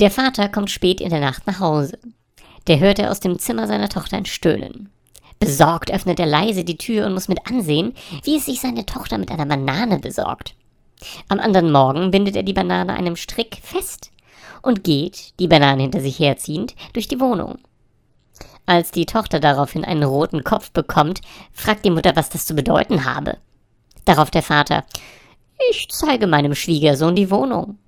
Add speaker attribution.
Speaker 1: Der Vater kommt spät in der Nacht nach Hause. Der hört er aus dem Zimmer seiner Tochter ein Stöhnen. Besorgt öffnet er leise die Tür und muss mit ansehen, wie es sich seine Tochter mit einer Banane besorgt. Am anderen Morgen bindet er die Banane einem Strick fest und geht, die Banane hinter sich herziehend, durch die Wohnung. Als die Tochter daraufhin einen roten Kopf bekommt, fragt die Mutter, was das zu bedeuten habe. Darauf der Vater, ich zeige meinem Schwiegersohn die Wohnung.